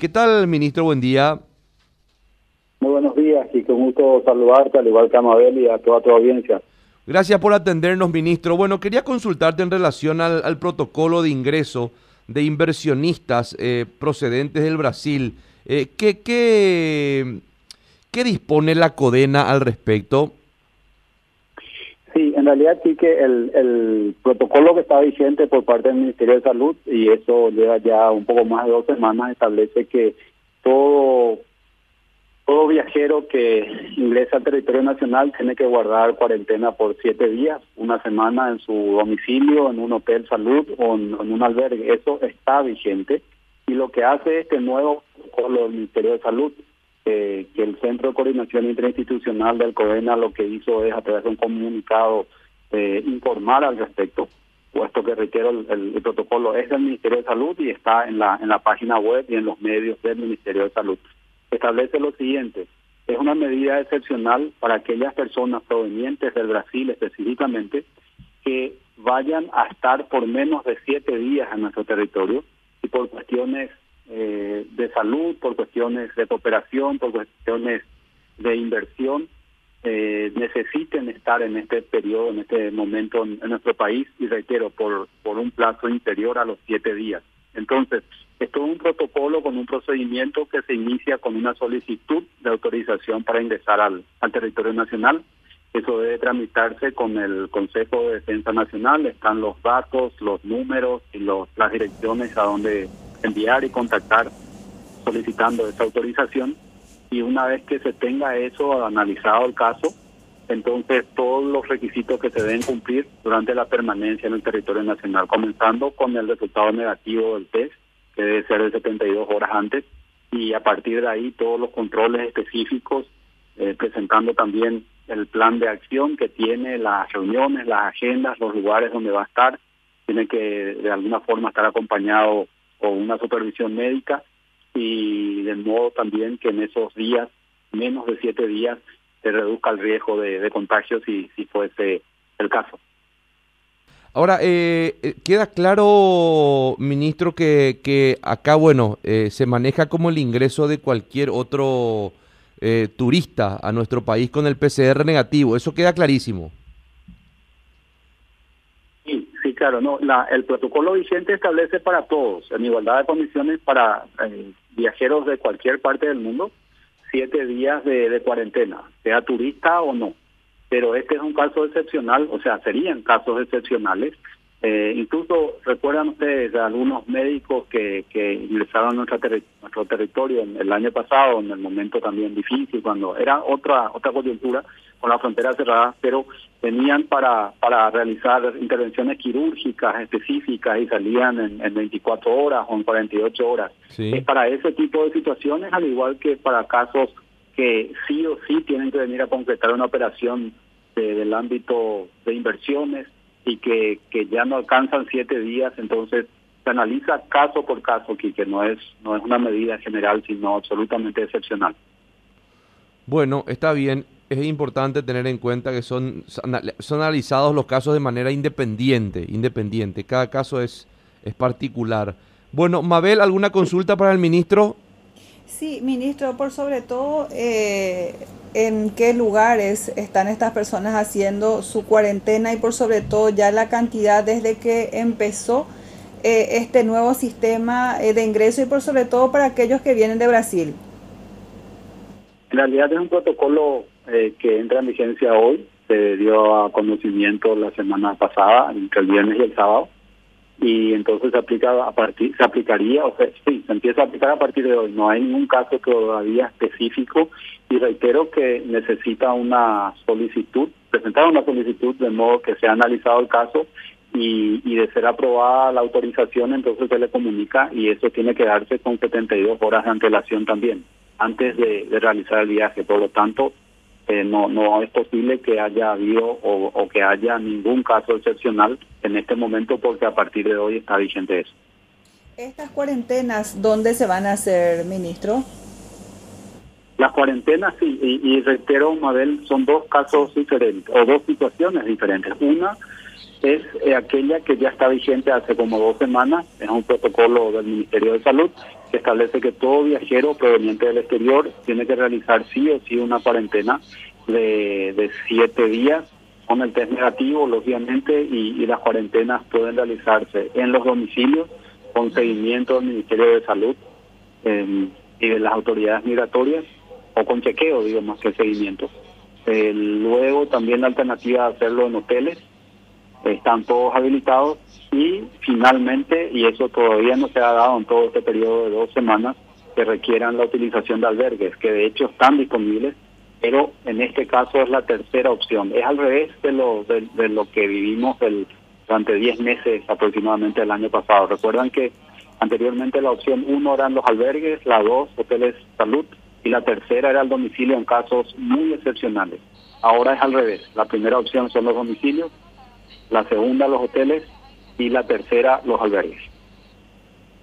¿Qué tal, ministro? Buen día. Muy buenos días y con gusto saludarte, al igual que a Mabel y a toda tu audiencia. Gracias por atendernos, ministro. Bueno, quería consultarte en relación al, protocolo de ingreso de inversionistas eh, procedentes del Brasil. Eh, ¿qué, qué, qué dispone la CODENA al respecto? Sí, en realidad sí que el, el protocolo que está vigente por parte del Ministerio de Salud, y eso lleva ya un poco más de dos semanas, establece que todo, todo viajero que ingresa al territorio nacional tiene que guardar cuarentena por siete días, una semana en su domicilio, en un hotel salud o en, en un albergue. Eso está vigente. Y lo que hace este nuevo protocolo del Ministerio de Salud que el Centro de Coordinación Interinstitucional del COENA lo que hizo es a través de un comunicado eh, informar al respecto, puesto que requiero el, protocolo es del Ministerio de Salud y está en la, en la página web y en los medios del Ministerio de Salud. Establece lo siguiente, es una medida excepcional para aquellas personas provenientes del Brasil específicamente que vayan a estar por menos de siete días en nuestro territorio y por cuestiones eh, de salud, por cuestiones de cooperación, por cuestiones de inversión, eh, necesiten estar en este periodo, en este momento en, nuestro país y reitero, por, por un plazo inferior a los siete días. Entonces, es todo un protocolo con un procedimiento que se inicia con una solicitud de autorización para ingresar al, al territorio nacional. Eso debe tramitarse con el Consejo de Defensa Nacional, están los datos, los números y los, las direcciones a donde enviar y contactar solicitando esa autorización. Y una vez que se tenga eso analizado el caso, entonces todos los requisitos que se deben cumplir durante la permanencia en el territorio nacional, comenzando con el resultado negativo del test, que debe ser de 72 horas antes, y a partir de ahí todos los controles específicos, eh, presentando también el plan de acción que tiene, las reuniones, las agendas, los lugares donde va a estar, tiene que de alguna forma estar acompañado o una supervisión médica y de modo también que en esos días, menos de siete días, se reduzca el riesgo de, contagio si, si fuese el caso. Ahora, eh, eh, queda claro, ministro, que, que acá, bueno, eh, se maneja como el ingreso de cualquier otro turista a nuestro país con el PCR negativo. Eso queda clarísimo. Claro, no, la, el protocolo vigente establece para todos, en igualdad de condiciones para eh, viajeros de cualquier parte del mundo, siete días de, cuarentena, sea turista o no. Pero este es un caso excepcional, o sea, serían casos excepcionales eh, incluso recuerdan ustedes algunos médicos que, que ingresaron a nuestro, nuestro territorio en el año pasado, en el momento también difícil, cuando era otra otra coyuntura con la frontera cerrada, pero venían para para realizar intervenciones quirúrgicas específicas y salían en, en 24 horas o en 48 horas. Es para ese tipo de situaciones, al igual que para casos que sí o sí tienen que venir a concretar una operación del ámbito de inversiones y que, que ya no alcanzan siete días, entonces se analiza caso por caso, que no es, no es una medida general, sino absolutamente excepcional. Bueno, está bien. Es importante tener en cuenta que son, son analizados los casos de manera independiente, independiente. Cada caso es, es particular. Bueno, Mabel, ¿alguna consulta para el ministro? Sí, ministro, por sobre todo, eh, ¿en qué lugares están estas personas haciendo su cuarentena y por sobre todo ya la cantidad desde que empezó eh, este nuevo sistema eh, de ingreso y por sobre todo para aquellos que vienen de Brasil? En realidad es un protocolo que entra en vigencia hoy, se dio a conocimiento la semana pasada, entre el viernes y el sábado y entonces se aplica a partir se aplicaría o sea sí se empieza a aplicar a partir de hoy. No hay ningún caso todavía específico y reitero que necesita una solicitud presentar una solicitud de modo que sea analizado el caso y, y de ser aprobada la autorización entonces se le comunica y eso tiene que darse con 72 horas de antelación también antes de realizar el viaje. Por lo tanto eh, no, no es posible que haya habido o, que haya ningún caso excepcional en este momento porque a partir de hoy está vigente eso. ¿Estas cuarentenas dónde se van a hacer, ministro? Las cuarentenas, sí, y, reitero, Mabel, son dos casos diferentes o dos situaciones diferentes. Una es eh, aquella que ya está vigente hace como dos semanas, es un protocolo del Ministerio de Salud que establece que todo viajero proveniente del exterior tiene que realizar sí o sí una cuarentena de, de siete días con el test negativo, lógicamente, y, las cuarentenas pueden realizarse en los domicilios con seguimiento del Ministerio de Salud em, y de las autoridades migratorias o con chequeo, digo, más que seguimiento. Eh, luego también la alternativa de hacerlo en hoteles, están todos habilitados y finalmente, y eso todavía no se ha dado en todo este periodo de dos semanas, que requieran la utilización de albergues, que de hecho están disponibles pero en este caso es la tercera opción. Es al revés de lo, de, lo que vivimos el, durante 10 meses aproximadamente el año pasado. Recuerdan que anteriormente la opción 1 eran los albergues, la 2 hoteles salud y la tercera era el domicilio en casos muy excepcionales. Ahora es al revés. La primera opción son los domicilios, la segunda los hoteles y la tercera los albergues.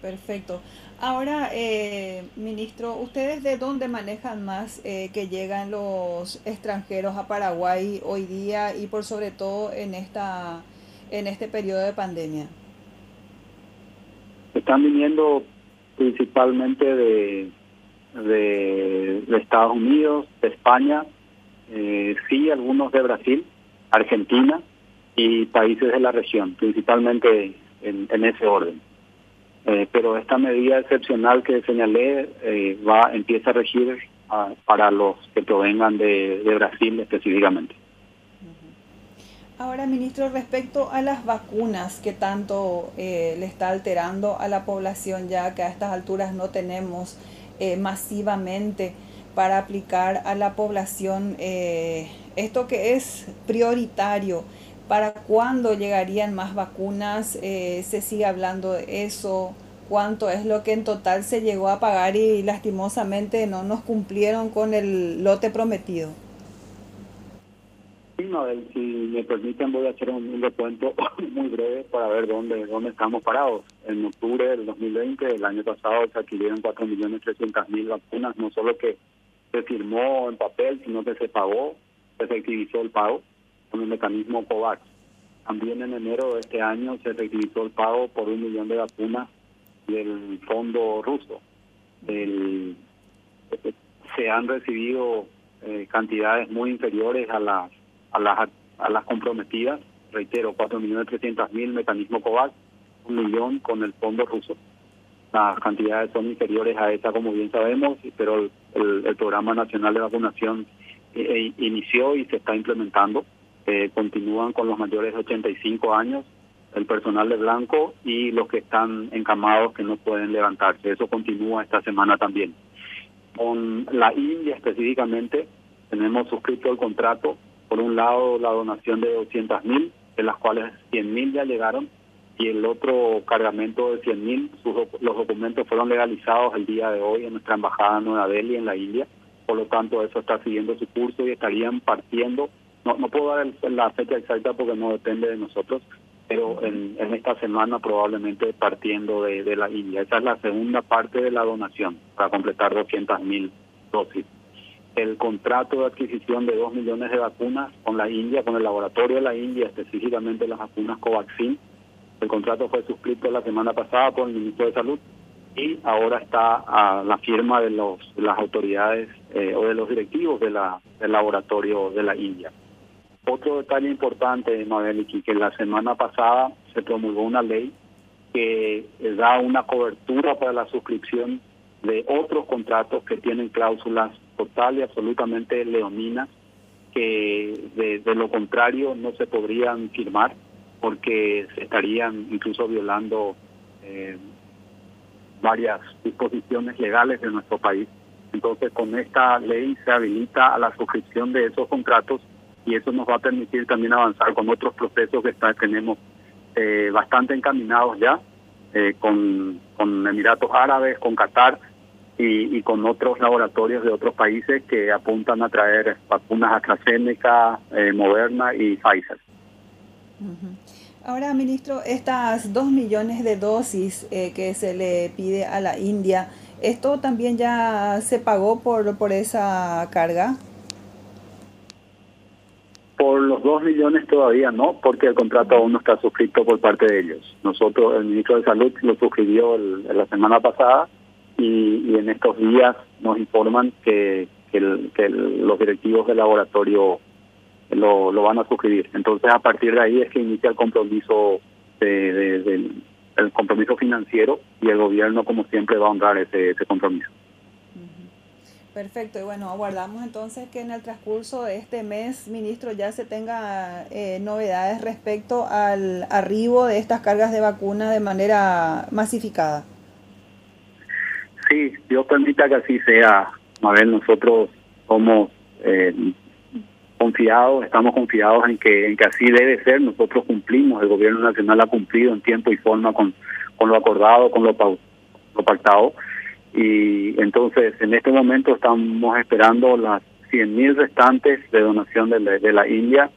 Perfecto. Ahora, eh, ministro, ¿ustedes de dónde manejan más eh, que llegan los extranjeros a Paraguay hoy día y por sobre todo en esta en este periodo de pandemia? Están viniendo principalmente de, de, Estados Unidos, de España, eh, sí, algunos de Brasil, Argentina y países de la región, principalmente en ese orden. Eh, pero esta medida excepcional que señalé eh, va empieza a regir ah, para los que provengan de, Brasil específicamente. Ahora, ministro, respecto a las vacunas que tanto eh, le está alterando a la población, ya que a estas alturas no tenemos masivamente para aplicar a la población esto que es prioritario ¿Para cuándo llegarían más vacunas? Eh, ¿Se sigue hablando de eso? ¿Cuánto es lo que en total se llegó a pagar y lastimosamente no nos cumplieron con el lote prometido? Sí, Mabel, si me permiten voy a hacer un, recuento muy breve para ver dónde dónde estamos parados. En octubre del 2020, el año pasado, se adquirieron 4.300.000 vacunas, no solo que se firmó en papel, sino que se pagó, se efectivizó el pago con el mecanismo COVAX. También en enero de este año se requisó el pago por un millón de vacunas del fondo ruso. se han recibido eh, cantidades muy inferiores a las, a las, a las comprometidas. Reitero, 4.300.000 mecanismo COVAX, un millón con el fondo ruso. Las cantidades son inferiores a esa, como bien sabemos, pero el, programa nacional de vacunación eh, eh, inició y se está implementando eh, continúan con los mayores de 85 años, el personal de blanco y los que están encamados que no pueden levantarse. Eso continúa esta semana también. Con la India específicamente, tenemos suscrito el contrato. Por un lado, la donación de 200 mil, de las cuales 100 mil ya llegaron, y el otro cargamento de 100 mil, los documentos fueron legalizados el día de hoy en nuestra embajada en Nueva Delhi, en la India. Por lo tanto, eso está siguiendo su curso y estarían partiendo no, no puedo dar la fecha exacta porque no depende de nosotros, pero en, esta semana probablemente partiendo de, la India. Esa es la segunda parte de la donación para completar 200 mil dosis. El contrato de adquisición de 2 millones de vacunas con la India, con el laboratorio de la India, específicamente las vacunas Covaxin. El contrato fue suscrito la semana pasada por el ministro de Salud y ahora está a la firma de, los, las autoridades eh, o de los directivos de la, del laboratorio de la India. Otro detalle importante, Madeliki, que la semana pasada se promulgó una ley que da una cobertura para la suscripción de otros contratos que tienen cláusulas total y absolutamente leoninas, que de, lo contrario no se podrían firmar porque se estarían incluso violando eh, varias disposiciones legales de nuestro país. Entonces, con esta ley se habilita a la suscripción de esos contratos y eso nos va a permitir también avanzar con otros procesos que está, tenemos eh, bastante encaminados ya, eh, con, con Emiratos Árabes, con Qatar y, con otros laboratorios de otros países que apuntan a traer vacunas AstraZeneca, eh, Moderna y Pfizer. Ahora, ministro, estas dos millones de dosis que se le pide a la India, ¿esto también ya se pagó por, por esa carga? Los dos millones todavía no, porque el contrato aún no está suscrito por parte de ellos. Nosotros, el ministro de Salud lo suscribió la semana pasada y, en estos días nos informan que, los directivos del laboratorio lo, van a suscribir. Entonces, a partir de ahí es que inicia el compromiso de, el compromiso financiero y el gobierno, como siempre, va a honrar ese compromiso. Perfecto, y bueno, aguardamos entonces que en el transcurso de este mes, ministro, ya se tenga eh, novedades respecto al arribo de estas cargas de vacuna de manera masificada. Sí, Dios permita que así sea, Mabel, nosotros somos eh, confiados, estamos confiados en que, en que así debe ser, nosotros cumplimos, el gobierno nacional ha cumplido en tiempo y forma con, con lo acordado, con lo, lo pactado y entonces en este momento estamos esperando las 100.000 restantes de donación de la, de la India,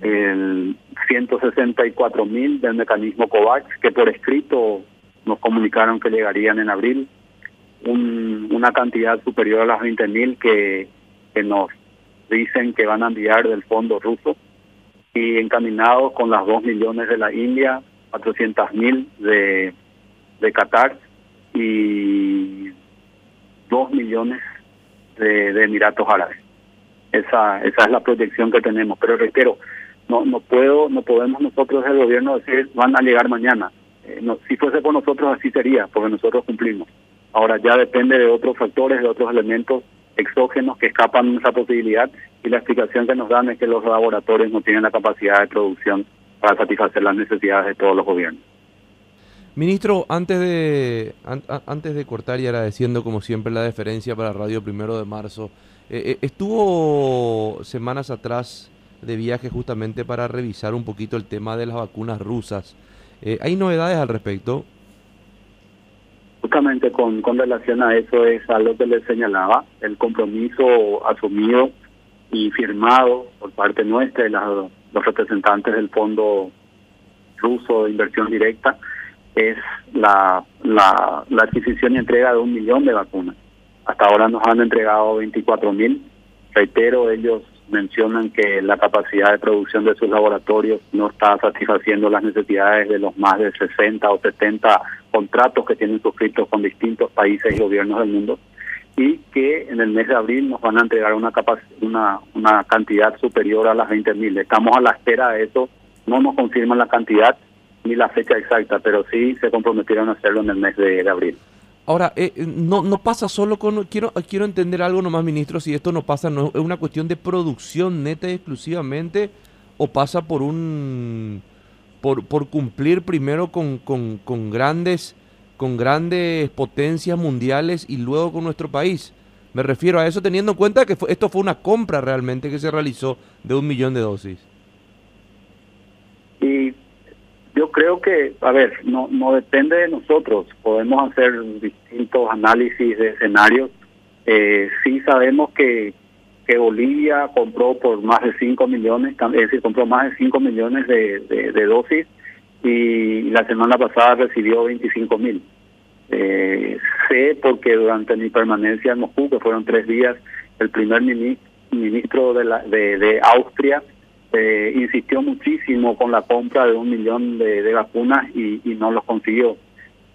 el 164.000 del mecanismo COVAX, que por escrito nos comunicaron que llegarían en abril, una cantidad superior a las 20.000 que, que nos dicen que van a enviar del fondo ruso, y encaminados con las 2 millones de la India, 400.000 de, de Qatar y dos millones de, Emiratos Árabes. Esa, esa es la proyección que tenemos. Pero reitero, no, no puedo, no podemos nosotros el gobierno decir van a llegar mañana. Eh, si fuese por nosotros así sería, porque nosotros cumplimos. Ahora ya depende de otros factores, de otros elementos exógenos que escapan de esa posibilidad y la explicación que nos dan es que los laboratorios no tienen la capacidad de producción para satisfacer las necesidades de todos los gobiernos. Ministro, antes de, antes de cortar y agradeciendo como siempre la deferencia para Radio Primero de Marzo, eh, eh, estuvo semanas atrás de viaje justamente para revisar un poquito el tema de las vacunas rusas. Eh, ¿Hay novedades al respecto? Justamente con, con relación a eso es algo que le señalaba, el compromiso asumido y firmado por parte nuestra y los representantes del Fondo Ruso de Inversión Directa es la, la, adquisición y entrega de un millón de vacunas. Hasta ahora nos han entregado 24 mil. Reitero, ellos mencionan que la capacidad de producción de sus laboratorios no está satisfaciendo las necesidades de los más de 60 o 70 contratos que tienen suscritos con distintos países y gobiernos del mundo y que en el mes de abril nos van a entregar una una, una cantidad superior a las 20 mil. Estamos a la espera de eso, no nos confirman la cantidad, ni la fecha exacta, pero sí se comprometieron a hacerlo en el mes de, abril. Ahora, eh, no, no pasa solo con... Quiero, quiero entender algo nomás, ministro, si esto no pasa, no es una cuestión de producción neta y exclusivamente o pasa por un... por, por cumplir primero con, con, con grandes con grandes potencias mundiales y luego con nuestro país. Me refiero a eso teniendo en cuenta que esto fue una compra realmente que se realizó de un millón de dosis. Y yo creo que, a ver, no, no depende de nosotros. Podemos hacer distintos análisis de escenarios. Eh, sí sabemos que, que Bolivia compró por más de 5 millones, compró más de 5 millones de, de, dosis y la semana pasada recibió 25 mil. Eh, sé porque durante mi permanencia en Moscú, que fueron tres días, el primer ministro de, la, de, de Austria eh, insistió muchísimo con la compra de un millón de, vacunas y, no los consiguió.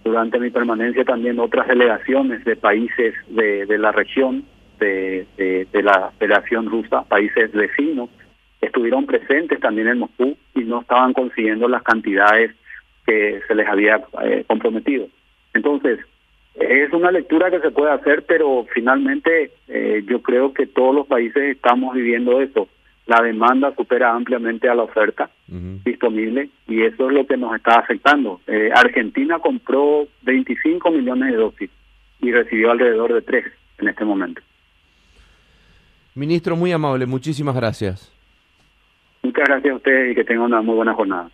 Durante mi permanencia también otras delegaciones de países de, la región, de, la Federación Rusa, países vecinos, estuvieron presentes también en Moscú y no estaban consiguiendo las cantidades que se les había eh, comprometido. Entonces, es una lectura que se puede hacer, pero finalmente eh, yo creo que todos los países estamos viviendo eso la demanda supera ampliamente a la oferta disponible y eso es lo que nos está afectando. Eh, Argentina compró 25 millones de dosis y recibió alrededor de 3 en este momento. Ministro, muy amable, muchísimas gracias. Muchas gracias a ustedes y que tengan una muy buena jornada.